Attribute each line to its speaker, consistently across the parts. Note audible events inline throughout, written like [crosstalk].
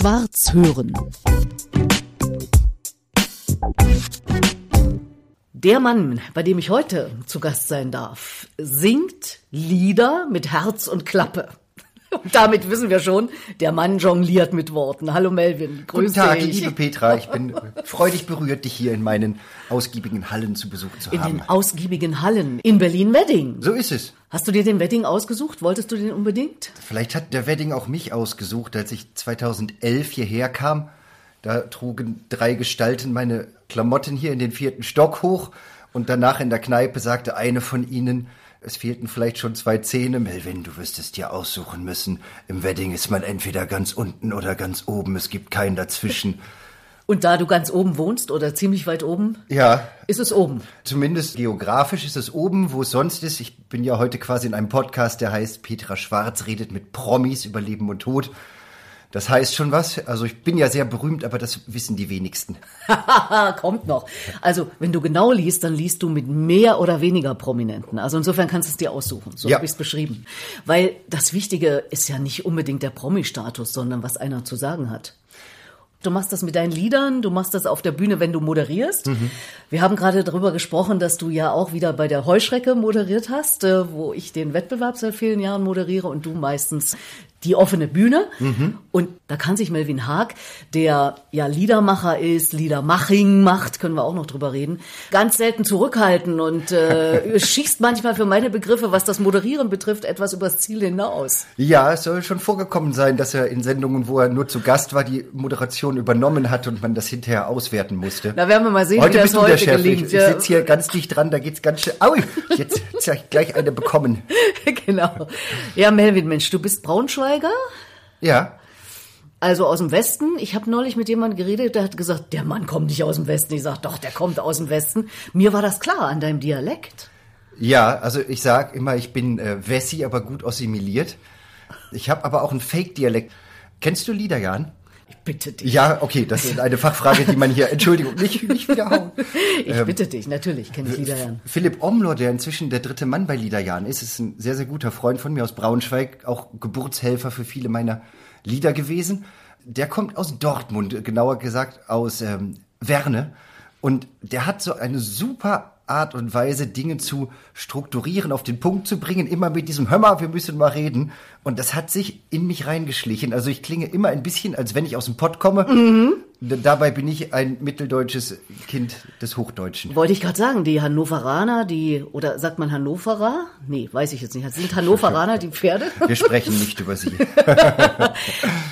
Speaker 1: Schwarz hören.
Speaker 2: Der Mann, bei dem ich heute zu Gast sein darf, singt Lieder mit Herz und Klappe. Und damit wissen wir schon, der Mann jongliert mit Worten. Hallo Melvin, grüß
Speaker 3: Guten Tag,
Speaker 2: dich.
Speaker 3: liebe Petra. Ich bin freudig berührt, dich hier in meinen ausgiebigen Hallen zu Besuch zu
Speaker 2: In
Speaker 3: haben.
Speaker 2: den ausgiebigen Hallen in Berlin-Wedding.
Speaker 3: So ist es.
Speaker 2: Hast du dir den Wedding ausgesucht? Wolltest du den unbedingt?
Speaker 3: Vielleicht hat der Wedding auch mich ausgesucht, als ich 2011 hierher kam. Da trugen drei Gestalten meine Klamotten hier in den vierten Stock hoch und danach in der Kneipe sagte eine von ihnen, es fehlten vielleicht schon zwei Zähne. Melvin, du wirst es dir aussuchen müssen. Im Wedding ist man entweder ganz unten oder ganz oben. Es gibt keinen dazwischen. [laughs]
Speaker 2: Und da du ganz oben wohnst oder ziemlich weit oben,
Speaker 3: Ja,
Speaker 2: ist es oben.
Speaker 3: Zumindest geografisch ist es oben, wo es sonst ist. Ich bin ja heute quasi in einem Podcast, der heißt Petra Schwarz redet mit Promis über Leben und Tod. Das heißt schon was. Also ich bin ja sehr berühmt, aber das wissen die wenigsten.
Speaker 2: Haha, [laughs] kommt noch. Also, wenn du genau liest, dann liest du mit mehr oder weniger Prominenten. Also insofern kannst du es dir aussuchen. So
Speaker 3: Ja.
Speaker 2: habe ich es beschrieben. Weil das Wichtige ist ja nicht unbedingt der Promi-Status, sondern was einer zu sagen hat. Du machst das mit deinen Liedern, du machst das auf der Bühne, wenn du moderierst. Wir haben gerade darüber gesprochen, dass du ja auch wieder bei der Heuschrecke moderiert hast, äh, wo ich den Wettbewerb seit vielen Jahren moderiere und du meistens die offene Bühne. Und da kann sich Melvin Haag, der ja Liedermacher ist, Liedermaching macht, können wir auch noch drüber reden, ganz selten zurückhalten und äh, [laughs] schießt manchmal für meine Begriffe, was das Moderieren betrifft, etwas übers Ziel hinaus.
Speaker 3: Ja, es soll schon vorgekommen sein, dass er in Sendungen, wo er nur zu Gast war, die Moderation übernommen hat und man das hinterher auswerten musste.
Speaker 2: Da werden wir mal sehen,
Speaker 3: heute
Speaker 2: wie das
Speaker 3: bist du
Speaker 2: heute
Speaker 3: der Chef.
Speaker 2: gelingt.
Speaker 3: Ich, ich sitze hier ganz dicht dran, da geht's ganz schnell. Aui, jetzt, jetzt hab ich gleich eine bekommen. [laughs]
Speaker 2: genau. Ja, Melvin, Mensch, du bist Braunschweiger?
Speaker 3: Ja,
Speaker 2: Also aus dem Westen. Ich habe neulich mit jemandem geredet, der hat gesagt, der Mann kommt nicht aus dem Westen. Ich sag, doch, der kommt aus dem Westen. Mir war das klar an deinem Dialekt.
Speaker 3: Ja, also ich sag immer, ich bin äh, Wessi, aber gut assimiliert. Ich habe aber auch einen Fake-Dialekt. Kennst du Liederjan?
Speaker 2: Ich bitte dich.
Speaker 3: Ja, okay, das ist eine Fachfrage, die man hier, [laughs] Entschuldigung, nicht, nicht wiederhauen.
Speaker 2: Ich bitte dich, natürlich kenne ich Liederjan.
Speaker 3: Philipp Omlor, der inzwischen der dritte Mann bei Liederjan ist, ist ein sehr, sehr guter Freund von mir aus Braunschweig, auch Geburtshelfer für viele meiner Lieder gewesen. Der kommt aus Dortmund, genauer gesagt aus ähm, Werne. Und der hat so eine super Art und Weise, Dinge zu strukturieren, auf den Punkt zu bringen, immer mit diesem Hör mal, wir müssen mal reden. Und das hat sich in mich reingeschlichen. Also ich klinge immer ein bisschen, als wenn ich aus dem Pott komme. D- Dabei bin ich ein mitteldeutsches Kind des Hochdeutschen.
Speaker 2: Wollte ich gerade sagen, die Hannoveraner, die, oder sagt man Hannoverer? Nee, weiß ich jetzt nicht. Sind Hannoveraner die Pferde? [laughs]
Speaker 3: Wir sprechen nicht über sie. [laughs]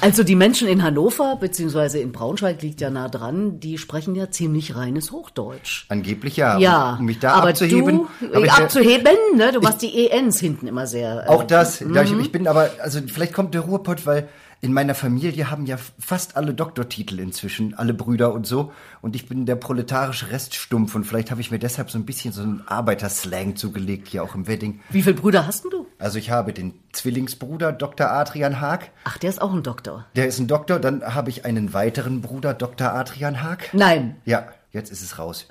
Speaker 2: Also die Menschen in Hannover, beziehungsweise in Braunschweig liegt ja nah dran, die sprechen ja ziemlich reines Hochdeutsch.
Speaker 3: Angeblich ja.
Speaker 2: Ja,
Speaker 3: Um mich da
Speaker 2: aber
Speaker 3: abzuheben.
Speaker 2: du,
Speaker 3: ja-
Speaker 2: abzuheben, ne? Du machst die ENs hinten immer sehr. äh,
Speaker 3: Auch das. Ja, ich, ich bin aber, also vielleicht kommt der Ruhrpott, weil in meiner Familie haben ja fast alle Doktortitel inzwischen, alle Brüder und so. Und ich bin der proletarische Reststumpf und vielleicht habe ich mir deshalb so ein bisschen so einen Arbeiterslang zugelegt, hier auch im Wedding.
Speaker 2: Wie viele Brüder hast denn du?
Speaker 3: Also ich habe den Zwillingsbruder Dr. Adrian Haag.
Speaker 2: Ach, der ist auch ein Doktor.
Speaker 3: Der ist ein Doktor. Dann habe ich einen weiteren Bruder, Dr. Adrian Haag.
Speaker 2: Nein,
Speaker 3: Ja, jetzt ist es raus.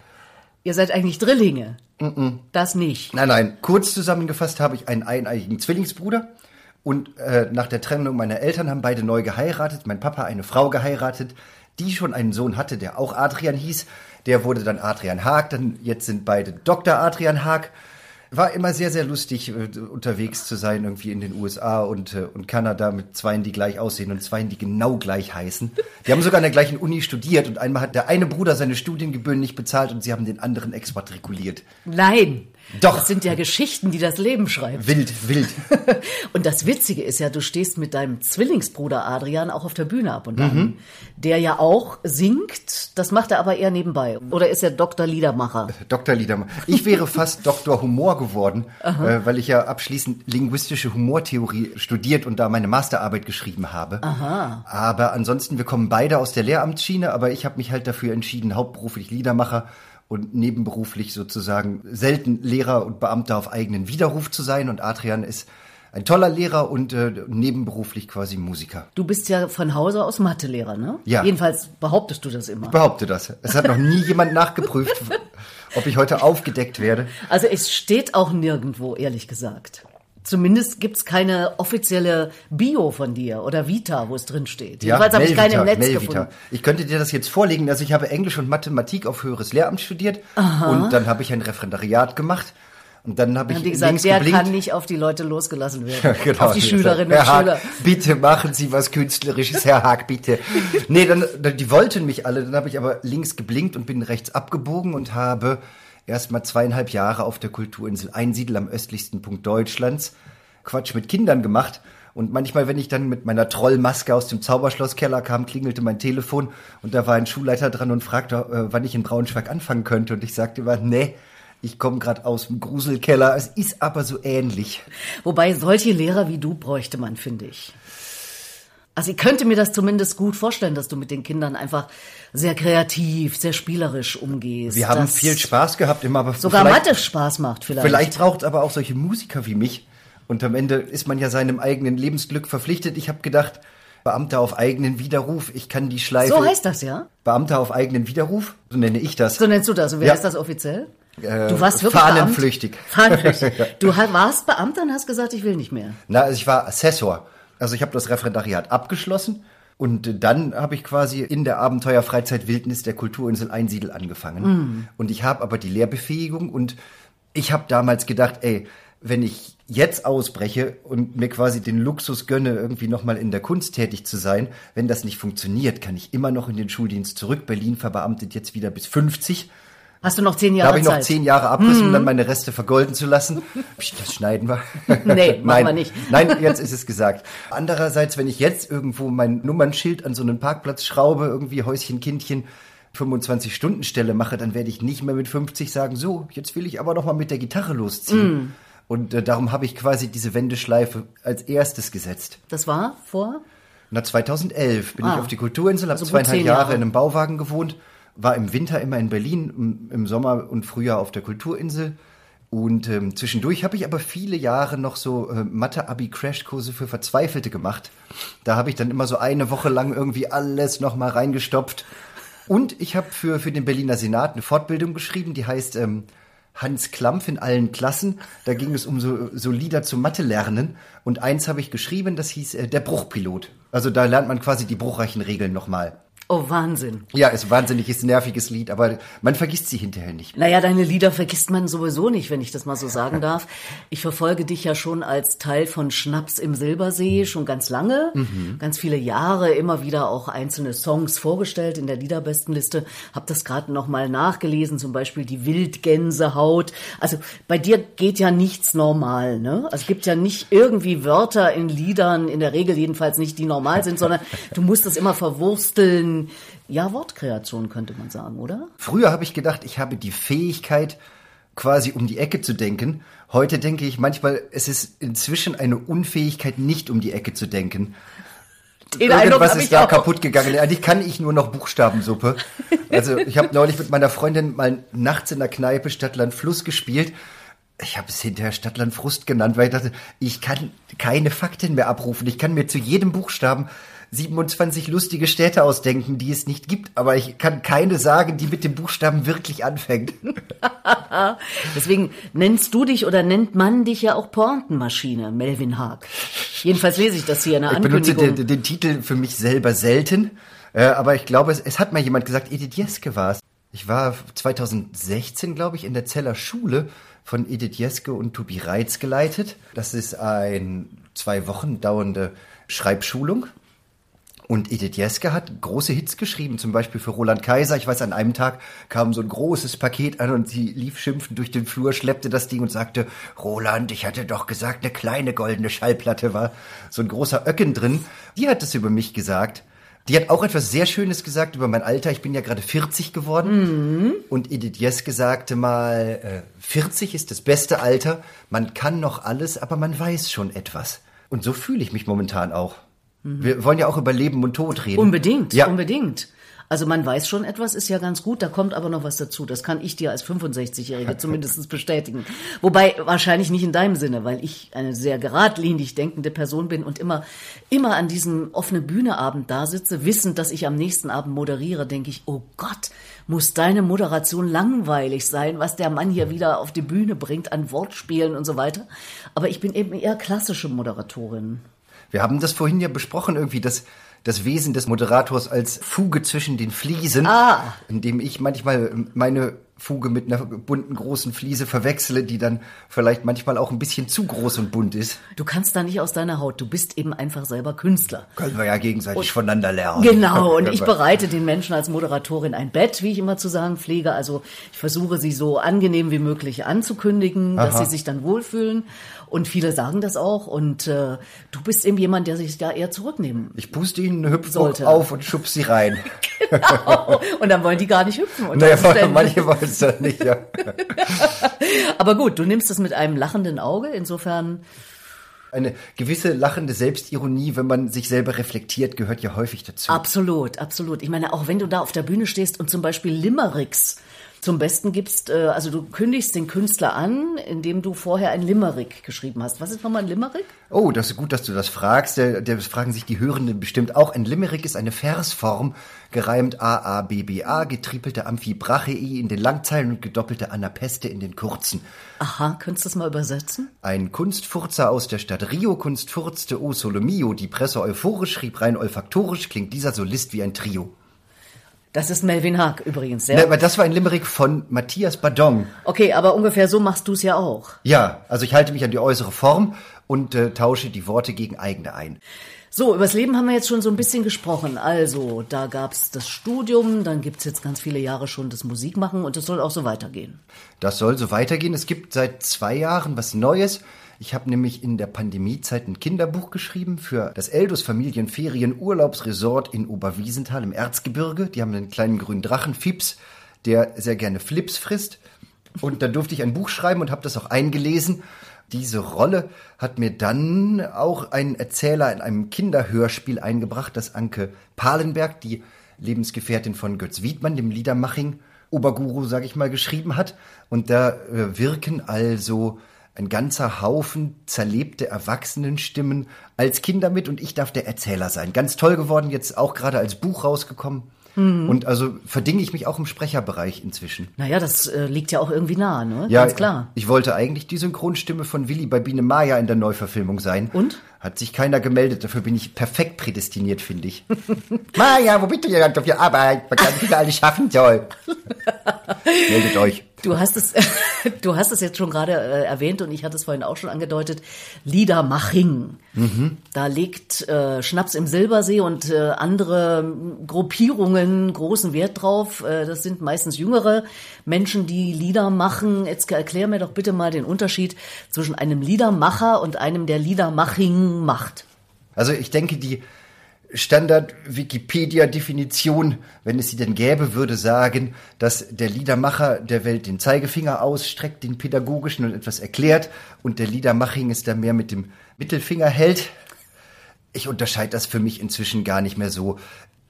Speaker 2: ihr seid eigentlich Drillinge. Das nicht.
Speaker 3: Nein, nein. Kurz zusammengefasst habe ich einen eineiigen Zwillingsbruder. Und äh, nach der Trennung meiner Eltern haben beide neu geheiratet. Mein Papa eine Frau geheiratet, die schon einen Sohn hatte, der auch Adrian hieß. Der wurde dann Adrian Haag. Dann jetzt sind beide Dr. Adrian Haag. War immer sehr, sehr lustig, äh, unterwegs zu sein, irgendwie in den USA und, äh, und Kanada mit Zweien, die gleich aussehen und Zweien, die genau gleich heißen. Die haben sogar an der gleichen Uni studiert und einmal hat der eine Bruder seine Studiengebühren nicht bezahlt und sie haben den anderen exmatrikuliert.
Speaker 2: Nein.
Speaker 3: Doch.
Speaker 2: Das sind ja Geschichten, die das Leben schreibt.
Speaker 3: Wild, wild. [laughs]
Speaker 2: Und das Witzige ist ja, du stehst mit deinem Zwillingsbruder Adrian auch auf der Bühne ab und
Speaker 3: Mhm.
Speaker 2: an. Der ja auch singt, das macht er aber eher nebenbei. Oder ist er Dr. Liedermacher?
Speaker 3: Dr. Liedermann. Ich wäre fast Doktor Humor geworden, äh, weil ich ja abschließend linguistische Humortheorie studiert und da meine Masterarbeit geschrieben habe. Aha. Aber ansonsten, wir kommen beide aus der Lehramtsschiene, aber ich habe mich halt dafür entschieden, hauptberuflich Liedermacher und nebenberuflich sozusagen selten Lehrer und Beamter auf eigenen Widerruf zu sein. Und Adrian ist ein toller Lehrer und äh, nebenberuflich quasi Musiker.
Speaker 2: Du bist ja von Hause aus Mathelehrer, ne?
Speaker 3: Ja.
Speaker 2: Jedenfalls behauptest du das immer.
Speaker 3: Ich behaupte das. Es hat noch nie jemand nachgeprüft, [laughs] ob ich heute aufgedeckt werde.
Speaker 2: Also es steht auch nirgendwo, ehrlich gesagt. Zumindest gibt's keine offizielle Bio von dir oder Vita, wo es drin steht.
Speaker 3: Ja,
Speaker 2: Jedenfalls habe ich keine im Netz
Speaker 3: Melvita.
Speaker 2: gefunden.
Speaker 3: Ich könnte dir das jetzt vorlegen. Also ich habe Englisch und Mathematik auf höheres Lehramt studiert und dann habe ich ein Referendariat gemacht und dann habe ich
Speaker 2: gesagt,
Speaker 3: links
Speaker 2: der
Speaker 3: geblinkt.
Speaker 2: kann nicht auf die Leute losgelassen werden. [laughs]
Speaker 3: Genau,
Speaker 2: auf die Schülerinnen
Speaker 3: Herr
Speaker 2: und
Speaker 3: Haag,
Speaker 2: Schüler.
Speaker 3: Bitte machen Sie was Künstlerisches, Herr Haag, bitte. Nee, dann, die wollten mich alle, dann habe ich aber links geblinkt und bin rechts abgebogen und habe erst mal zweieinhalb Jahre auf der Kulturinsel Einsiedel am östlichsten Punkt Deutschlands Quatsch mit Kindern gemacht. Und manchmal, wenn ich dann mit meiner Trollmaske aus dem Zauberschlosskeller kam, klingelte mein Telefon und da war ein Schulleiter dran und fragte, äh, wann ich in Braunschweig anfangen könnte. Und ich sagte immer, nee, ich komme gerade aus dem Gruselkeller. Es ist aber so ähnlich.
Speaker 2: Wobei solche Lehrer wie du bräuchte man, finde ich. Also ich könnte mir das zumindest gut vorstellen, dass du mit den Kindern einfach sehr kreativ, sehr spielerisch umgehst.
Speaker 3: Wir haben viel Spaß gehabt, immer aber
Speaker 2: Sogar Mathe Spaß macht vielleicht.
Speaker 3: Vielleicht braucht es aber auch solche Musiker wie mich. Und am Ende ist man ja seinem eigenen Lebensglück verpflichtet. Ich habe gedacht, Beamter auf eigenen Widerruf, ich kann die Schleife.
Speaker 2: So heißt das, ja?
Speaker 3: Beamter auf eigenen Widerruf, so nenne ich das.
Speaker 2: So nennst du das. Und wie
Speaker 3: Ja.
Speaker 2: heißt das offiziell?
Speaker 3: Äh,
Speaker 2: du warst wirklich
Speaker 3: fahnenflüchtig.
Speaker 2: Beamt? Fahnenflüchtig. [laughs] Du warst Beamter und hast gesagt, ich will nicht mehr.
Speaker 3: Na, also ich war Assessor. Also ich habe das Referendariat abgeschlossen und dann habe ich quasi in der Abenteuerfreizeit Wildnis der Kulturinsel Einsiedel angefangen.
Speaker 2: Hm.
Speaker 3: Und ich habe aber die Lehrbefähigung und ich habe damals gedacht, ey, wenn ich jetzt ausbreche und mir quasi den Luxus gönne, irgendwie nochmal in der Kunst tätig zu sein, wenn das nicht funktioniert, kann ich immer noch in den Schuldienst zurück. Berlin verbeamtet jetzt wieder bis 50.
Speaker 2: Hast du noch zehn
Speaker 3: Da
Speaker 2: Jahre
Speaker 3: habe ich noch
Speaker 2: Zeit?
Speaker 3: zehn Jahre Abriss, um dann meine Reste vergolden zu lassen. [laughs] Psst, Das schneiden wir.
Speaker 2: Nee, machen [laughs]
Speaker 3: Nein.
Speaker 2: wir nicht.
Speaker 3: Nein, jetzt ist es gesagt. Andererseits, wenn ich jetzt irgendwo mein Nummernschild an so einen Parkplatz schraube, irgendwie Häuschen, Kindchen, 25-Stunden-Stelle mache, dann werde ich nicht mehr mit 50 sagen, so, jetzt will ich aber noch mal mit der Gitarre losziehen.
Speaker 2: Mm.
Speaker 3: Und äh, darum habe ich quasi diese Wendeschleife als erstes gesetzt.
Speaker 2: Das war vor?
Speaker 3: Na, 2011 bin
Speaker 2: Ah.
Speaker 3: ich auf die Kulturinsel, habe
Speaker 2: Also gut
Speaker 3: zweieinhalb
Speaker 2: zehn
Speaker 3: Jahre
Speaker 2: Jahre.
Speaker 3: in einem Bauwagen gewohnt, war im Winter immer in Berlin, im, Sommer und Frühjahr auf der Kulturinsel. Und ähm, zwischendurch habe ich aber viele Jahre noch so äh, Mathe-Abi-Crashkurse für Verzweifelte gemacht. Da habe ich dann immer so eine Woche lang irgendwie alles nochmal reingestopft. Und ich habe für, für den Berliner Senat eine Fortbildung geschrieben, die heißt ähm, Hans Klampf in allen Klassen. Da ging es um so, so Lieder zum Mathe lernen. Und eins habe ich geschrieben, das hieß äh, Der Bruchpilot. Also da lernt man quasi die bruchreichen Regeln nochmal.
Speaker 2: Oh, Wahnsinn.
Speaker 3: Ja, ist ein wahnsinniges, nerviges Lied, aber man vergisst sie hinterher nicht.
Speaker 2: Naja, deine Lieder vergisst man sowieso nicht, wenn ich das mal so sagen [laughs] darf. Ich verfolge dich ja schon als Teil von Schnaps im Silbersee schon ganz lange, ganz viele Jahre, immer wieder auch einzelne Songs vorgestellt in der Liederbestenliste. Hab das gerade noch mal nachgelesen, zum Beispiel die Wildgänsehaut. Also bei dir geht ja nichts normal, ne? Also es gibt ja nicht irgendwie Wörter in Liedern, in der Regel jedenfalls nicht, die normal sind, sondern [laughs] du musst das immer verwursteln. Ja, Wortkreation könnte man sagen, oder?
Speaker 3: Früher habe ich gedacht, ich habe die Fähigkeit, quasi um die Ecke zu denken. Heute denke ich manchmal, es ist inzwischen eine Unfähigkeit, nicht um die Ecke zu denken.
Speaker 2: Den
Speaker 3: Irgendwas ist da
Speaker 2: auch.
Speaker 3: kaputt gegangen. Eigentlich kann ich nur noch Buchstabensuppe. Also ich habe neulich mit meiner Freundin mal nachts in der Kneipe Stadtland Fluss gespielt. Ich habe es hinterher Stadtland Frust genannt, weil ich dachte, ich kann keine Fakten mehr abrufen. Ich kann mir zu jedem Buchstaben 27 lustige Städte ausdenken, die es nicht gibt, aber ich kann keine sagen, die mit dem Buchstaben wirklich anfängt. [laughs]
Speaker 2: Deswegen nennst du dich oder nennt man dich ja auch Pointenmaschine, Melvin Haag. Jedenfalls lese ich das hier in der
Speaker 3: Ich benutze
Speaker 2: Ankündigung.
Speaker 3: den, den Titel für mich selber selten, äh, aber ich glaube, es, es hat mal jemand gesagt, Edith Jeske war es. Ich war 2016, glaube ich, in der Zeller Schule von Edith Jeske und Tobi Reitz geleitet. Das ist ein zwei Wochen dauernde Schreibschulung. Und Edith Jeske hat große Hits geschrieben, zum Beispiel für Roland Kaiser. Ich weiß, an einem Tag kam so ein großes Paket an und sie lief schimpfend durch den Flur, schleppte das Ding und sagte, Roland, ich hatte doch gesagt, eine kleine goldene Schallplatte war. So ein großer Öcken drin. Die hat es über mich gesagt. Die hat auch etwas sehr Schönes gesagt über mein Alter. Ich bin ja gerade 40 geworden. Und Edith Jeske sagte mal, äh, 40 ist das beste Alter. Man kann noch alles, aber man weiß schon etwas. Und so fühle ich mich momentan auch. Wir wollen ja auch über Leben und Tod reden.
Speaker 2: Unbedingt,
Speaker 3: Ja.
Speaker 2: unbedingt. Also man weiß schon etwas, ist ja ganz gut, da kommt aber noch was dazu. Das kann ich dir als 65-Jährige [laughs] zumindest bestätigen. Wobei wahrscheinlich nicht in deinem Sinne, weil ich eine sehr geradlinig denkende Person bin und immer, immer an diesem offene Bühneabend da sitze, wissend, dass ich am nächsten Abend moderiere, denke ich, oh Gott, muss deine Moderation langweilig sein, was der Mann hier wieder auf die Bühne bringt an Wortspielen und so weiter. Aber ich bin eben eher klassische Moderatorin.
Speaker 3: Wir haben das vorhin ja besprochen, irgendwie das, das Wesen des Moderators als Fuge zwischen den Fliesen,
Speaker 2: Ah.
Speaker 3: indem ich manchmal meine Fuge mit einer bunten großen Fliese verwechsle, die dann vielleicht manchmal auch ein bisschen zu groß und bunt ist.
Speaker 2: Du kannst da nicht aus deiner Haut, du bist eben einfach selber Künstler.
Speaker 3: Können wir ja gegenseitig voneinander lernen.
Speaker 2: Genau, und ich bereite den Menschen als Moderatorin ein Bett, wie ich immer zu sagen pflege. Also ich versuche sie so angenehm wie möglich anzukündigen, dass
Speaker 3: Aha.
Speaker 2: sie sich dann wohlfühlen. Und viele sagen das auch. Und äh, du bist eben jemand, der sich da eher zurücknehmen.
Speaker 3: Ich puste ihnen Hüpfbock
Speaker 2: Sollte.
Speaker 3: auf und schub sie rein.
Speaker 2: Genau. [laughs] [laughs] Und dann wollen die gar nicht hüpfen.
Speaker 3: naja,
Speaker 2: Umständen. [laughs]
Speaker 3: manche wollen es dann nicht, ja.
Speaker 2: Aber gut, du nimmst es mit einem lachenden Auge. Insofern,
Speaker 3: Eine gewisse lachende Selbstironie, wenn man sich selber reflektiert, gehört ja häufig dazu.
Speaker 2: absolut, absolut. Ich meine, auch wenn du da auf der Bühne stehst und zum Beispiel Limericks zum Besten gibst, äh, also du kündigst den Künstler an, indem du vorher ein Limerick geschrieben hast. Was ist nochmal ein Limerick?
Speaker 3: Oh, das ist gut, dass du das fragst. Der, der das fragen sich die Hörenden bestimmt auch. Ein Limerick ist eine Versform, gereimt A, A, B, B, A, getriepelte Amphibrachei in den Langzeilen und gedoppelte Anapeste in den kurzen.
Speaker 2: Aha, könntest du das mal übersetzen?
Speaker 3: Ein Kunstfurzer aus der Stadt Rio kunstfurzte O Solo Mio. Die Presse euphorisch schrieb rein olfaktorisch, klingt dieser Solist wie ein Trio.
Speaker 2: Das ist Melvin Haag übrigens,
Speaker 3: Ne,
Speaker 2: ja.
Speaker 3: aber das war ein Limerick von Matthias Badong.
Speaker 2: Okay, aber ungefähr so machst du es ja auch.
Speaker 3: Ja, also ich halte mich an die äußere Form und äh, tausche die Worte gegen eigene ein.
Speaker 2: So, übers Leben haben wir jetzt schon so ein bisschen gesprochen. Also, da gab's das Studium, dann gibt's jetzt ganz viele Jahre schon das Musikmachen und es soll auch so weitergehen.
Speaker 3: Das soll so weitergehen. Es gibt seit zwei Jahren was Neues. Ich habe nämlich in der Pandemiezeit ein Kinderbuch geschrieben für das Eldus Familienferien Urlaubsresort in Oberwiesenthal im Erzgebirge. Die haben einen kleinen grünen Drachen, Fips, der sehr gerne Flips frisst. Und da durfte ich ein Buch schreiben und habe das auch eingelesen. Diese Rolle hat mir dann auch ein Erzähler in einem Kinderhörspiel eingebracht, das Anke Palenberg, die Lebensgefährtin von Götz Wiedmann, dem Liedermaching Oberguru, sage ich mal, geschrieben hat. Und da äh, wirken also ein ganzer Haufen zerlebte Erwachsenenstimmen als Kinder mit und ich darf der Erzähler sein. Ganz toll geworden, jetzt auch gerade als Buch rausgekommen. Und also verdinge ich mich auch im Sprecherbereich inzwischen.
Speaker 2: Naja, das äh, liegt ja auch irgendwie nah, ne?
Speaker 3: Ja,
Speaker 2: Ganz klar.
Speaker 3: Ich wollte eigentlich die Synchronstimme von Willi bei Biene Maya in der Neuverfilmung sein.
Speaker 2: Und?
Speaker 3: Hat sich keiner gemeldet. Dafür bin ich perfekt prädestiniert, finde ich. [laughs] Maya, wo bist du denn auf die Arbeit? Was kann da alles schaffen soll? [laughs] Meldet euch.
Speaker 2: Du hast es, [laughs] du hast es jetzt schon gerade äh, erwähnt und ich hatte es vorhin auch schon angedeutet. Liedermaching. Da legt äh, Schnaps im Silbersee und äh, andere Gruppierungen großen Wert drauf. Äh, das sind meistens jüngere Menschen, die Lieder machen. Jetzt erklär mir doch bitte mal den Unterschied zwischen einem Liedermacher und einem, der Liedermaching macht.
Speaker 3: Also ich denke, die Standard-Wikipedia-Definition, wenn es sie denn gäbe, würde sagen, dass der Liedermacher der Welt den Zeigefinger ausstreckt, den pädagogischen und etwas erklärt und der Liedermaching es da mehr mit dem Mittelfinger hält. Ich unterscheide das für mich inzwischen gar nicht mehr so.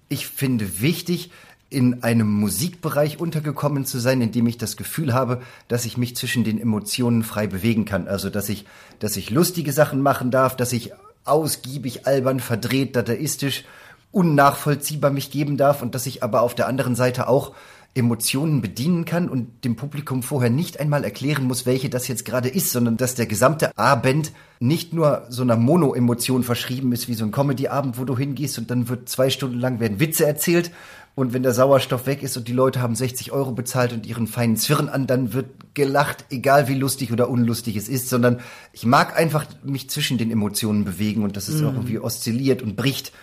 Speaker 3: Ich finde wichtig, in einem Musikbereich untergekommen zu sein, in dem ich das Gefühl habe, dass ich mich zwischen den Emotionen frei bewegen kann. Also, dass ich, dass ich lustige Sachen machen darf, dass ich ausgiebig, albern, verdreht, dadaistisch, unnachvollziehbar mich geben darf und dass ich aber auf der anderen Seite auch Emotionen bedienen kann und dem Publikum vorher nicht einmal erklären muss, welche das jetzt gerade ist, sondern dass der gesamte Abend nicht nur so einer Mono-Emotion verschrieben ist, wie so ein Comedy-Abend, wo du hingehst und dann wird zwei Stunden lang werden Witze erzählt und wenn der Sauerstoff weg ist und die Leute haben 60 Euro bezahlt und ihren feinen Zwirn an, dann wird gelacht, egal wie lustig oder unlustig es ist, sondern ich mag einfach mich zwischen den Emotionen bewegen und dass es auch irgendwie oszilliert und bricht.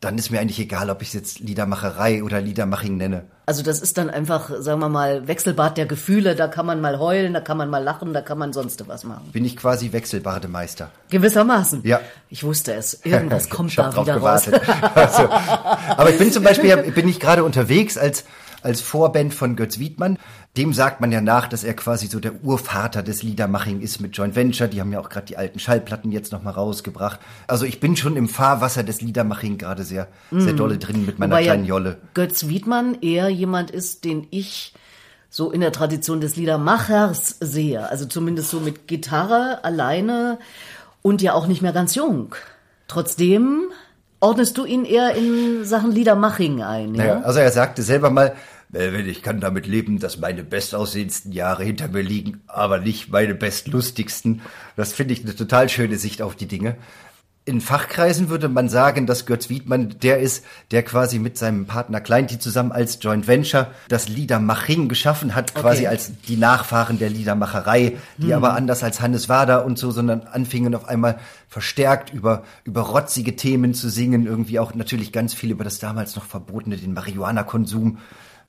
Speaker 3: Dann ist mir eigentlich egal, ob ich es jetzt Liedermacherei oder Liedermaching nenne.
Speaker 2: Also das ist dann einfach, sagen wir mal, Wechselbad der Gefühle. Da kann man mal heulen, da kann man mal lachen, da kann man sonst was machen.
Speaker 3: Bin ich quasi Wechselbademeister.
Speaker 2: Gewissermaßen.
Speaker 3: Ja.
Speaker 2: Ich wusste es. Irgendwas [laughs]
Speaker 3: Ich
Speaker 2: kommt
Speaker 3: hab
Speaker 2: da
Speaker 3: drauf
Speaker 2: wieder raus.
Speaker 3: gewartet. [laughs] Also, aber ich bin zum Beispiel, bin ich gerade unterwegs als als Vorband von Götz Wiedmann. Dem sagt man ja nach, dass er quasi so der Urvater des Liedermaching ist mit Joint Venture. Die haben ja auch gerade die alten Schallplatten jetzt nochmal rausgebracht. Also ich bin schon im Fahrwasser des Liedermaching gerade sehr, sehr dolle drin mit meiner
Speaker 2: Wobei
Speaker 3: kleinen Jolle.
Speaker 2: Götz Wiedmann eher jemand ist, den ich so in der Tradition des Liedermachers sehe. Also zumindest so mit Gitarre alleine und ja auch nicht mehr ganz jung. Trotzdem ordnest du ihn eher in Sachen Liedermaching ein, ja?
Speaker 3: Naja, also er sagte selber mal, ich kann damit leben, dass meine bestaussehendsten Jahre hinter mir liegen, aber nicht meine bestlustigsten. Das finde ich eine total schöne Sicht auf die Dinge. In Fachkreisen würde man sagen, dass Götz Wiedmann der ist, der quasi mit seinem Partner Kleinti zusammen als Joint Venture das Liedermaching geschaffen hat, quasi als die Nachfahren der Liedermacherei, die aber anders als Hannes Wader und so, sondern anfingen auf einmal verstärkt über, über rotzige Themen zu singen, irgendwie auch natürlich ganz viel über das damals noch verbotene, den Marihuana-Konsum.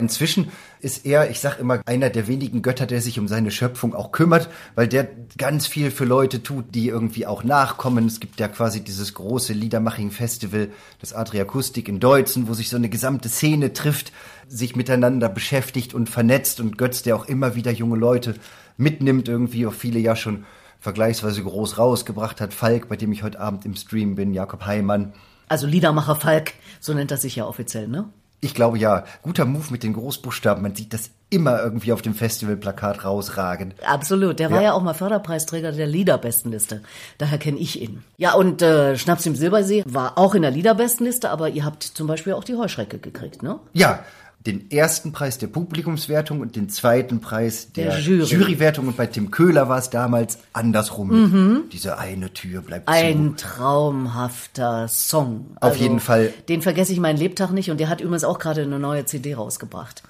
Speaker 3: Inzwischen ist er, ich sag immer, einer der wenigen Götter, der sich um seine Schöpfung auch kümmert, weil der ganz viel für Leute tut, die irgendwie auch nachkommen. Es gibt ja quasi dieses große Liedermaching-Festival, das Adriakustik in Deutzen, wo sich so eine gesamte Szene trifft, sich miteinander beschäftigt und vernetzt und Götz, der auch immer wieder junge Leute mitnimmt, irgendwie auch viele ja schon vergleichsweise groß rausgebracht hat. Falk, bei dem ich heute Abend im Stream bin, Jakob Heimann.
Speaker 2: Also Liedermacher Falk, so nennt er sich ja offiziell, ne?
Speaker 3: Ich glaube ja, guter Move mit den Großbuchstaben. Man sieht das immer irgendwie auf dem Festivalplakat rausragen.
Speaker 2: Absolut. Der war ja auch mal Förderpreisträger der Liederbestenliste. Daher kenne ich ihn. Ja, und äh, Schnaps im Silbersee war auch in der Liederbestenliste, aber ihr habt zum Beispiel auch die Heuschrecke gekriegt, ne?
Speaker 3: Ja, den ersten Preis der Publikumswertung und den zweiten Preis der,
Speaker 2: Der Jury.
Speaker 3: Jurywertung. Und bei Tim Köhler war es damals andersrum. Diese eine Tür bleibt zu.
Speaker 2: Ein traumhafter Song. Also,
Speaker 3: Auf jeden Fall.
Speaker 2: Den vergesse ich meinen Lebtag nicht und der hat übrigens auch gerade eine neue CD rausgebracht.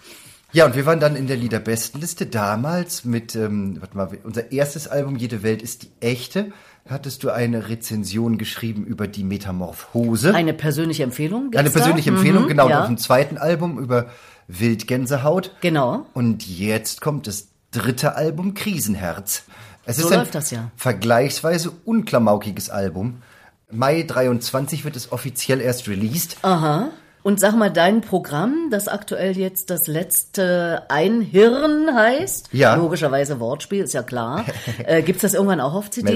Speaker 3: Ja, und wir waren dann in der Liederbestenliste damals mit, ähm, warte mal, unser erstes Album Jede Welt ist die echte. Hattest du eine Rezension geschrieben über die Metamorphose?
Speaker 2: Eine persönliche Empfehlung?
Speaker 3: Eine persönliche
Speaker 2: da?
Speaker 3: Empfehlung,
Speaker 2: Mhm,
Speaker 3: genau,
Speaker 2: Ja.
Speaker 3: auf dem zweiten Album über Wildgänsehaut.
Speaker 2: Genau.
Speaker 3: Und jetzt kommt das dritte Album Krisenherz. Es
Speaker 2: So
Speaker 3: ist ein
Speaker 2: läuft das ja.
Speaker 3: vergleichsweise unklamaukiges Album. Mai 23 wird es offiziell erst released.
Speaker 2: Aha. Und sag mal, dein Programm, das aktuell jetzt das letzte Einhirn heißt,
Speaker 3: Ja.
Speaker 2: logischerweise Wortspiel, ist ja klar. [laughs] äh, gibt's das irgendwann auch auf CD?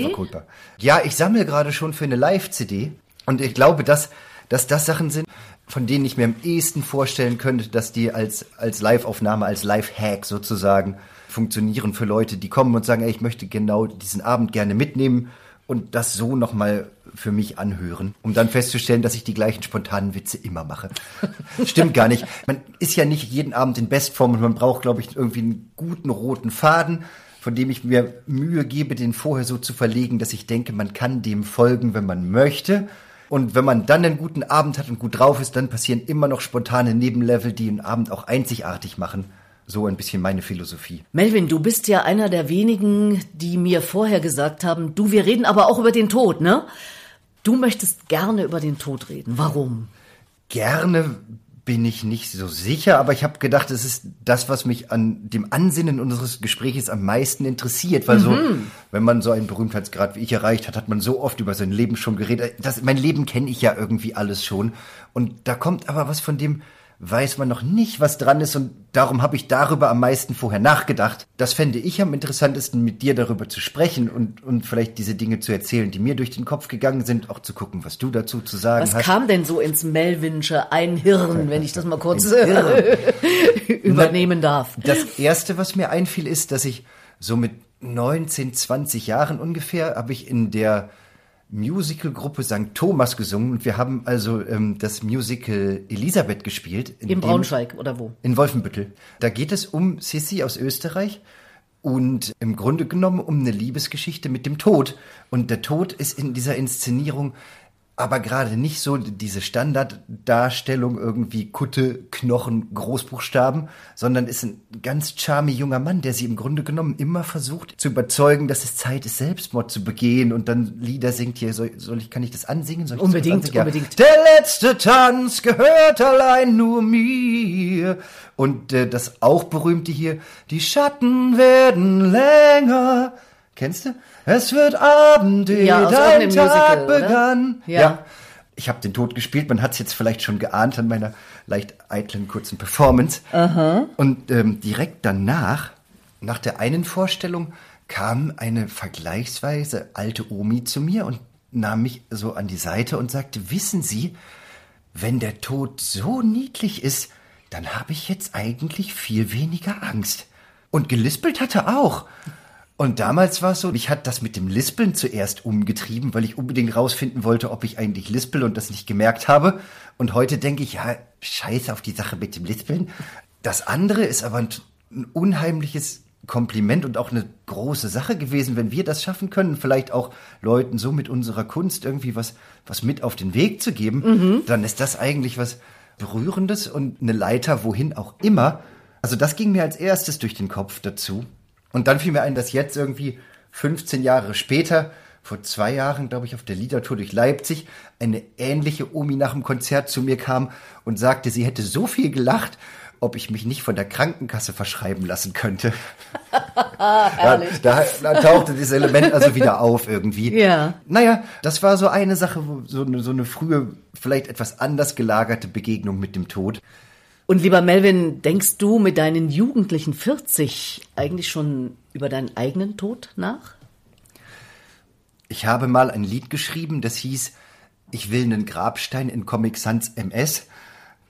Speaker 3: Ja, ich sammle gerade schon für eine Live-CD und ich glaube, dass, dass das Sachen sind, von denen ich mir am ehesten vorstellen könnte, dass die als, als Live-Aufnahme, als Live-Hack sozusagen funktionieren für Leute, die kommen und sagen, ey, ich möchte genau diesen Abend gerne mitnehmen und das so nochmal für mich anhören, um dann festzustellen, dass ich die gleichen spontanen Witze immer mache. [laughs] Stimmt gar nicht. Man ist ja nicht jeden Abend in Bestform und man braucht, glaube ich, irgendwie einen guten roten Faden, von dem ich mir Mühe gebe, den vorher so zu verlegen, dass ich denke, man kann dem folgen, wenn man möchte. Und wenn man dann einen guten Abend hat und gut drauf ist, dann passieren immer noch spontane Nebenlevel, die einen Abend auch einzigartig machen. So ein bisschen meine Philosophie.
Speaker 2: Melvin, du bist ja einer der wenigen, die mir vorher gesagt haben, du, wir reden aber auch über den Tod, ne? Du möchtest gerne über den Tod reden. Warum?
Speaker 3: Gerne bin ich nicht so sicher, aber ich habe gedacht, es ist das, was mich an dem Ansinnen unseres Gesprächs am meisten interessiert, weil so, wenn man so einen Berühmtheitsgrad wie ich erreicht hat, hat man so oft über sein Leben schon geredet. Das, mein Leben kenne ich ja irgendwie alles schon und da kommt aber was von dem weiß man noch nicht, was dran ist und darum habe ich darüber am meisten vorher nachgedacht. Das fände ich am interessantesten, mit dir darüber zu sprechen und, und vielleicht diese Dinge zu erzählen, die mir durch den Kopf gegangen sind, auch zu gucken, was du dazu zu sagen
Speaker 2: Was
Speaker 3: hast.
Speaker 2: kam denn so ins Melvinsche Einhirn, wenn ich das mal kurz [laughs] [laughs] übernehmen darf?
Speaker 3: Das erste, was mir einfiel, ist, dass ich so mit 19, 20 Jahren ungefähr habe ich in der Musicalgruppe St. Thomas gesungen und wir haben also ähm, das Musical Elisabeth gespielt. in dem-
Speaker 2: Braunschweig oder wo?
Speaker 3: In Wolfenbüttel. Da geht es um Sissi aus Österreich und im Grunde genommen um eine Liebesgeschichte mit dem Tod. Und der Tod ist in dieser Inszenierung aber gerade nicht so diese Standarddarstellung irgendwie Kutte, Knochen, Großbuchstaben, sondern ist ein ganz charmy junger Mann, der sie im Grunde genommen immer versucht zu überzeugen, dass es Zeit ist, Selbstmord zu begehen und dann Lieder singt hier. Soll, soll ich, kann ich das ansingen? Soll ich das
Speaker 2: Unbedingt,
Speaker 3: ansingen?
Speaker 2: unbedingt.
Speaker 3: Der letzte Tanz gehört allein nur mir. Und äh, das auch berühmte hier, die Schatten werden länger. Kennst du? Es wird Abend,
Speaker 2: Ja,
Speaker 3: dein Tag
Speaker 2: Musical, oder?
Speaker 3: begann.
Speaker 2: Ja.
Speaker 3: Ich habe den Tod gespielt, man hat es jetzt vielleicht schon geahnt an meiner leicht eitlen kurzen Performance. Aha. Und ähm, direkt danach, nach der einen Vorstellung, kam eine vergleichsweise alte Omi zu mir und nahm mich so an die Seite und sagte, wissen Sie, wenn der Tod so niedlich ist, dann habe ich jetzt eigentlich viel weniger Angst. Und gelispelt hatte auch. Und damals war es so, ich hatte das mit dem Lispeln zuerst umgetrieben, weil ich unbedingt rausfinden wollte, ob ich eigentlich lispel und das nicht gemerkt habe. Und heute denke ich, ja, scheiße auf die Sache mit dem Lispeln. Das andere ist aber ein, ein unheimliches Kompliment und auch eine große Sache gewesen, wenn wir das schaffen können, vielleicht auch Leuten so mit unserer Kunst irgendwie was, was mit auf den Weg zu geben, mhm. dann ist das eigentlich was Berührendes und eine Leiter, wohin auch immer. Also das ging mir als erstes durch den Kopf dazu. Und dann fiel mir ein, dass jetzt irgendwie 15 Jahre später, vor zwei Jahren, glaube ich, auf der Liedertour durch Leipzig, eine ähnliche Omi nach dem Konzert zu mir kam und sagte, sie hätte so viel gelacht, ob ich mich nicht von der Krankenkasse verschreiben lassen könnte. [laughs] ja, da, da, tauchte dieses Element also wieder auf irgendwie. Ja. Naja, das war so eine Sache, so eine, so eine frühe, vielleicht etwas anders gelagerte Begegnung mit dem Tod.
Speaker 2: Und lieber Melvin, denkst du mit deinen jugendlichen 40 eigentlich schon über deinen eigenen Tod nach?
Speaker 3: Ich habe mal ein Lied geschrieben, das hieß Ich will einen Grabstein in Comic Sans MS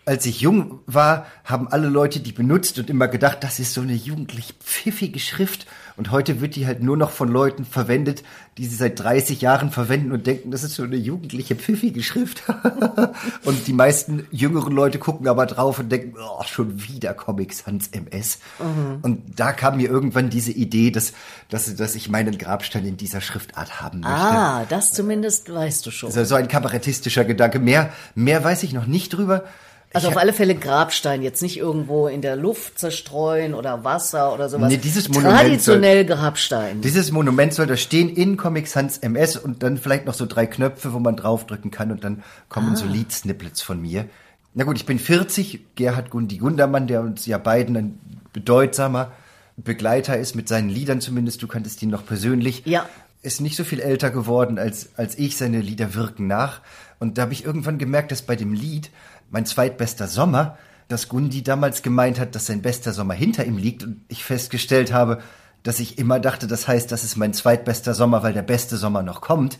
Speaker 3: als ich jung war, haben alle Leute die benutzt und immer gedacht, das ist so eine jugendlich pfiffige Schrift. Und heute wird die halt nur noch von Leuten verwendet, die sie seit 30 Jahren verwenden und denken, das ist so eine jugendliche pfiffige Schrift. [laughs] und die meisten jüngeren Leute gucken aber drauf und denken, oh, schon wieder Comic Sans MS. Mhm. Und da kam mir irgendwann diese Idee, dass, dass, dass ich meinen Grabstein in dieser Schriftart haben möchte.
Speaker 2: Ah, das zumindest weißt du schon.
Speaker 3: Also so ein kabarettistischer Gedanke. Mehr, mehr weiß ich noch nicht drüber.
Speaker 2: Also auf alle Fälle Grabstein, jetzt nicht irgendwo in der Luft zerstreuen oder Wasser oder sowas. Nee,
Speaker 3: dieses Monument
Speaker 2: Traditionell soll, Grabstein.
Speaker 3: Dieses Monument soll da stehen in Comic Sans MS und dann vielleicht noch so drei Knöpfe, wo man draufdrücken kann und dann kommen ah. so Lead-Snippets von mir. Na gut, ich bin 40, Gerhard Gundi Gundermann, der uns ja beiden ein bedeutsamer Begleiter ist, mit seinen Liedern zumindest, du kanntest ihn noch persönlich.
Speaker 2: Ja.
Speaker 3: Ist nicht so viel älter geworden als, als ich, seine Lieder wirken nach. Und da habe ich irgendwann gemerkt, dass bei dem Lied mein zweitbester Sommer, dass Gundi damals gemeint hat, dass sein bester Sommer hinter ihm liegt und ich festgestellt habe, dass ich immer dachte, das heißt, das ist mein zweitbester Sommer, weil der beste Sommer noch kommt.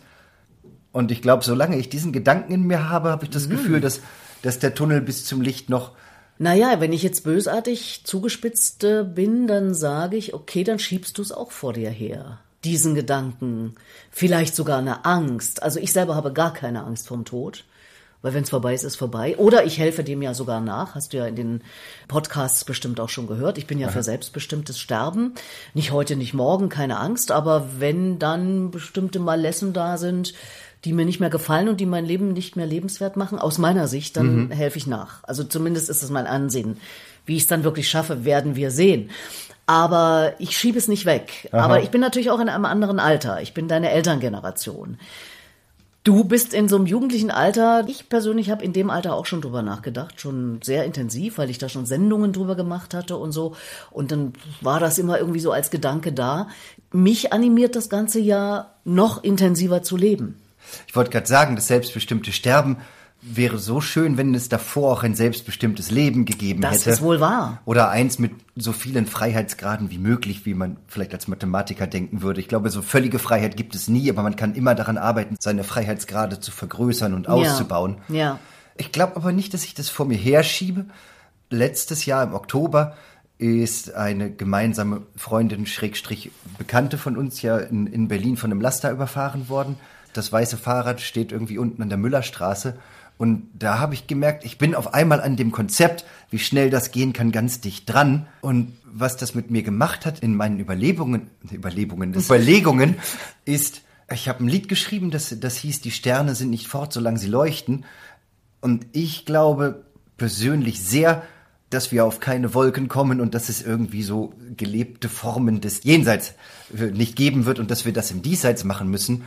Speaker 3: Und ich glaube, solange ich diesen Gedanken in mir habe, habe ich das mhm. Gefühl, dass, dass der Tunnel bis zum Licht noch.
Speaker 2: Naja, wenn ich jetzt bösartig zugespitzt äh, bin, dann sage ich, okay, dann schiebst du es auch vor dir her. Diesen Gedanken. Vielleicht sogar eine Angst. Also ich selber habe gar keine Angst vorm Tod. Weil wenn es vorbei ist, ist vorbei. Oder ich helfe dem ja sogar nach. Hast du ja in den Podcasts bestimmt auch schon gehört. Ich bin ja Aha. für selbstbestimmtes Sterben. Nicht heute, nicht morgen, keine Angst. Aber wenn dann bestimmte Malessen da sind, die mir nicht mehr gefallen und die mein Leben nicht mehr lebenswert machen, aus meiner Sicht, dann mhm. helfe ich nach. Also zumindest ist es mein Ansehen. Wie ich es dann wirklich schaffe, werden wir sehen. Aber ich schiebe es nicht weg. Aha. Aber ich bin natürlich auch in einem anderen Alter. Ich bin deine Elterngeneration. Du bist in so einem jugendlichen Alter. Ich persönlich habe in dem Alter auch schon drüber nachgedacht, schon sehr intensiv, weil ich da schon Sendungen drüber gemacht hatte und so. Und dann war das immer irgendwie so als Gedanke da. Mich animiert das ganze Jahr noch intensiver zu leben.
Speaker 3: Ich wollte gerade sagen, das selbstbestimmte Sterben wäre so schön, wenn es davor auch ein selbstbestimmtes Leben gegeben
Speaker 2: das
Speaker 3: hätte.
Speaker 2: Das ist wohl wahr.
Speaker 3: Oder eins mit so vielen Freiheitsgraden wie möglich, wie man vielleicht als Mathematiker denken würde. Ich glaube, so völlige Freiheit gibt es nie, aber man kann immer daran arbeiten, seine Freiheitsgrade zu vergrößern und auszubauen.
Speaker 2: Ja. ja.
Speaker 3: Ich glaube aber nicht, dass ich das vor mir herschiebe. Letztes Jahr im Oktober ist eine gemeinsame Freundin, Schrägstrich Bekannte von uns ja in, in Berlin von einem Laster überfahren worden. Das weiße Fahrrad steht irgendwie unten an der Müllerstraße und da habe ich gemerkt, ich bin auf einmal an dem Konzept, wie schnell das gehen kann, ganz dicht dran. Und was das mit mir gemacht hat in meinen Überlebungen, Überlebungen, [laughs] Überlegungen, ist, ich habe ein Lied geschrieben, das, das hieß, die Sterne sind nicht fort, solange sie leuchten. Und ich glaube persönlich sehr, dass wir auf keine Wolken kommen und dass es irgendwie so gelebte Formen des Jenseits äh, nicht geben wird und dass wir das im Diesseits machen müssen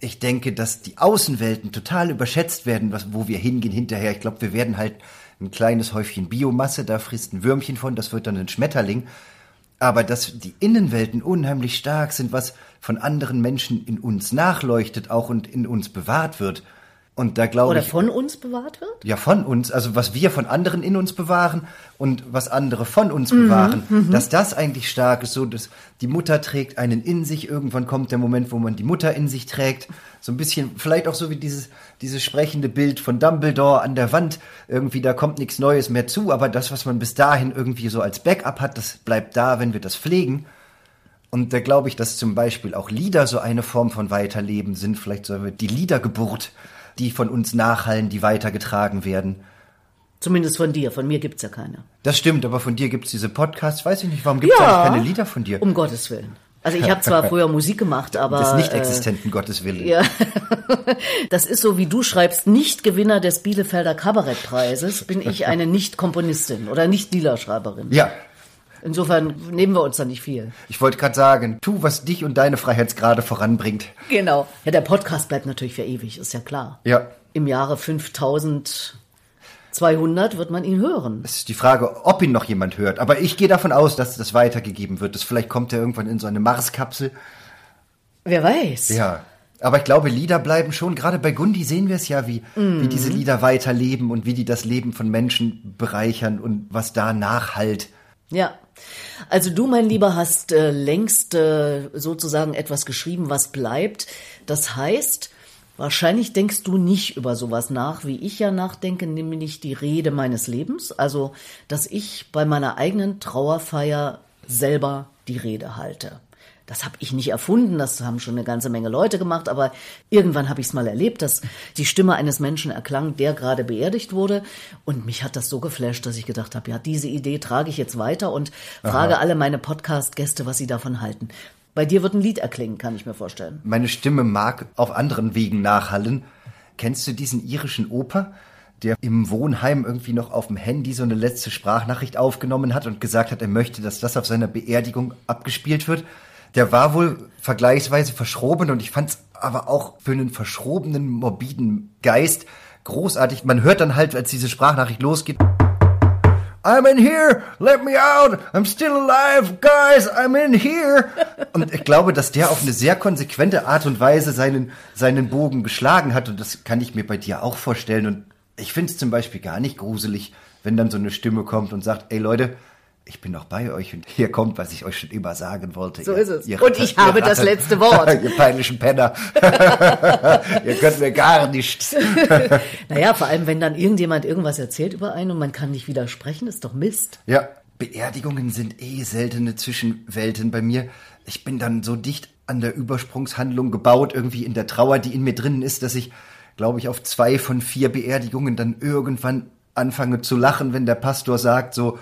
Speaker 3: ich denke, dass die Außenwelten total überschätzt werden, was, wo wir hingehen hinterher. Ich glaube, wir werden halt ein kleines Häufchen Biomasse, da frisst ein Würmchen von, das wird dann ein Schmetterling. Aber dass die Innenwelten unheimlich stark sind, was von anderen Menschen in uns nachleuchtet auch und in uns bewahrt wird, Und da glaube
Speaker 2: Oder
Speaker 3: ich.
Speaker 2: von uns bewahrt wird?
Speaker 3: Ja, von uns, also was wir von anderen in uns bewahren und was andere von uns bewahren, dass das eigentlich stark ist, so dass die Mutter trägt einen in sich, irgendwann kommt der Moment, wo man die Mutter in sich trägt, so ein bisschen, vielleicht auch so wie dieses, dieses sprechende Bild von Dumbledore an der Wand, irgendwie da kommt nichts Neues mehr zu, aber das, was man bis dahin irgendwie so als Backup hat, das bleibt da, wenn wir das pflegen. Und da glaube ich, dass zum Beispiel auch Lieder so eine Form von Weiterleben sind, vielleicht so die Liedergeburt, die von uns nachhallen, die weitergetragen werden.
Speaker 2: Zumindest von dir. Von mir gibt's ja keine.
Speaker 3: Das stimmt, aber von dir gibt's diese Podcasts, weiß ich nicht, warum gibt's
Speaker 2: Ja.
Speaker 3: eigentlich keine Lieder von dir?
Speaker 2: Um Gottes Willen. Also ich habe zwar [laughs] früher Musik gemacht, aber
Speaker 3: des nicht
Speaker 2: äh,
Speaker 3: existenten Gottes Willen.
Speaker 2: Ja, [laughs] das ist so, wie du schreibst, nicht Gewinner des Bielefelder Kabarettpreises, bin ich eine Nicht-Komponistin oder Nicht-Liederschreiberin.
Speaker 3: Ja,
Speaker 2: Insofern nehmen wir uns da nicht viel.
Speaker 3: ich wollte gerade sagen, tu, was dich und deine Freiheitsgrade voranbringt.
Speaker 2: Genau. Ja, der Podcast bleibt natürlich für ewig, ist ja klar.
Speaker 3: Ja.
Speaker 2: Im Jahre 5200 wird man ihn hören.
Speaker 3: Es ist die Frage, ob ihn noch jemand hört. Aber ich gehe davon aus, dass das weitergegeben wird. Das vielleicht kommt er irgendwann in so eine Marskapsel.
Speaker 2: Wer weiß.
Speaker 3: Ja. Aber ich glaube, Lieder bleiben schon, gerade bei Gundi sehen wir es ja, wie, wie diese Lieder weiterleben und wie die das Leben von Menschen bereichern und was da nachhalt.
Speaker 2: Ja. Also du, mein Lieber, hast äh, längst äh, sozusagen etwas geschrieben, was bleibt. Das heißt, wahrscheinlich denkst du nicht über sowas nach, wie ich ja nachdenke, nämlich die Rede meines Lebens. Also, dass ich bei meiner eigenen Trauerfeier selber die Rede halte. Das habe ich nicht erfunden, das haben schon eine ganze Menge Leute gemacht, aber irgendwann habe ich es mal erlebt, dass die Stimme eines Menschen erklang, der gerade beerdigt wurde. Und mich hat das so geflasht, dass ich gedacht habe, ja, diese Idee trage ich jetzt weiter und frage alle meine Podcast-Gäste, was sie davon halten. Bei dir wird ein Lied erklingen, kann ich mir vorstellen.
Speaker 3: Meine Stimme mag auf anderen Wegen nachhallen. Kennst du diesen irischen Oper, der im Wohnheim irgendwie noch auf dem Handy so eine letzte Sprachnachricht aufgenommen hat und gesagt hat, er möchte, dass das auf seiner Beerdigung abgespielt wird? Der war wohl vergleichsweise verschroben und ich fand's aber auch für einen verschrobenen, morbiden Geist großartig. Man hört dann halt, als diese Sprachnachricht losgeht, I'm in here, let me out, I'm still alive, guys, I'm in here. Und ich glaube, dass der auf eine sehr konsequente Art und Weise seinen, seinen Bogen geschlagen hat und das kann ich mir bei dir auch vorstellen. Und ich finde es zum Beispiel gar nicht gruselig, wenn dann so eine Stimme kommt und sagt, ey Leute, ich bin noch bei euch und hier kommt, was ich euch schon immer sagen wollte.
Speaker 2: So
Speaker 3: ihr-
Speaker 2: ist es.
Speaker 3: ihr
Speaker 2: Und ich habe das
Speaker 3: Ratten.
Speaker 2: letzte Wort. [laughs]
Speaker 3: ihr peinlichen Penner. [laughs] ihr könnt mir gar nichts. [laughs]
Speaker 2: Naja, vor allem, wenn dann irgendjemand irgendwas erzählt über einen und man kann nicht widersprechen, ist doch Mist.
Speaker 3: Ja, Beerdigungen sind eh seltene Zwischenwelten bei mir. Ich bin dann so dicht an der Übersprungshandlung gebaut, irgendwie in der Trauer, die in mir drinnen ist, dass ich, glaube ich, auf zwei von vier Beerdigungen dann irgendwann anfange zu lachen, wenn der Pastor sagt so,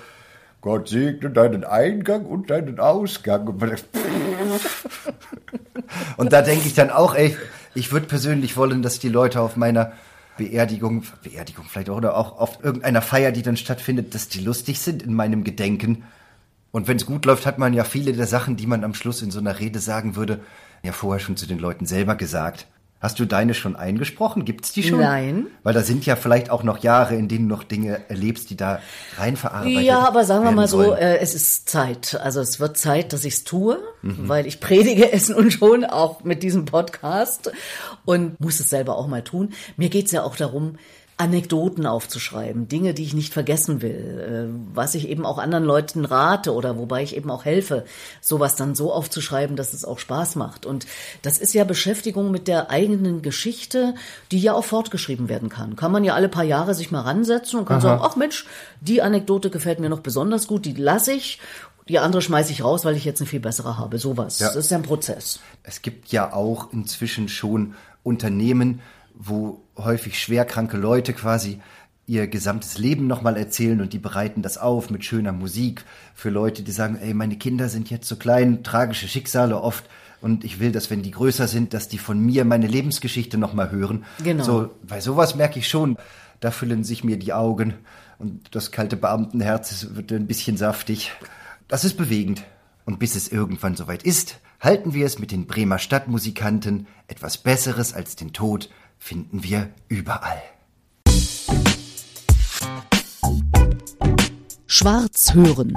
Speaker 3: Gott segne deinen Eingang und deinen Ausgang. Und [laughs] da denke ich dann auch, ey, ich würde persönlich wollen, dass die Leute auf meiner Beerdigung, Beerdigung vielleicht auch, oder auch auf irgendeiner Feier, die dann stattfindet, dass die lustig sind in meinem Gedenken. Und wenn es gut läuft, hat man ja viele der Sachen, die man am Schluss in so einer Rede sagen würde, ja vorher schon zu den Leuten selber gesagt. Hast du deine schon eingesprochen? Gibt's die schon?
Speaker 2: Nein.
Speaker 3: Weil da sind ja vielleicht auch noch Jahre, in denen du noch Dinge erlebst, die da rein verarbeitet
Speaker 2: Ja, aber sagen wir
Speaker 3: werden
Speaker 2: mal so,
Speaker 3: sollen.
Speaker 2: äh, es ist Zeit. Also es wird Zeit, dass ich es tue,
Speaker 3: Mhm.
Speaker 2: weil ich predige es nun schon auch mit diesem Podcast und muss es selber auch mal tun. Mir geht's ja auch darum, Anekdoten aufzuschreiben, Dinge, die ich nicht vergessen will, äh, was ich eben auch anderen Leuten rate oder wobei ich eben auch helfe, sowas dann so aufzuschreiben, dass es auch Spaß macht. Und das ist ja Beschäftigung mit der eigenen Geschichte, die ja auch fortgeschrieben werden kann. Kann man ja alle paar Jahre sich mal ransetzen und kann sagen, ach Mensch, die Anekdote gefällt mir noch besonders gut, die lasse ich. Die andere schmeiße ich raus, weil ich jetzt eine viel bessere habe. Sowas.
Speaker 3: Ja.
Speaker 2: Das ist ja ein Prozess.
Speaker 3: Es gibt ja auch inzwischen schon Unternehmen, wo häufig schwerkranke Leute quasi ihr gesamtes Leben nochmal erzählen und die bereiten das auf mit schöner Musik für Leute, die sagen, ey, meine Kinder sind jetzt so klein, tragische Schicksale oft und ich will, dass wenn die größer sind, dass die von mir meine Lebensgeschichte nochmal hören.
Speaker 2: Genau.
Speaker 3: So, bei sowas merke ich schon, da füllen sich mir die Augen und das kalte Beamtenherz wird ein bisschen saftig. Das ist bewegend. Und bis es irgendwann soweit ist, halten wir es mit den Bremer Stadtmusikanten. Etwas Besseres als den Tod finden wir überall.
Speaker 2: Schwarz hören.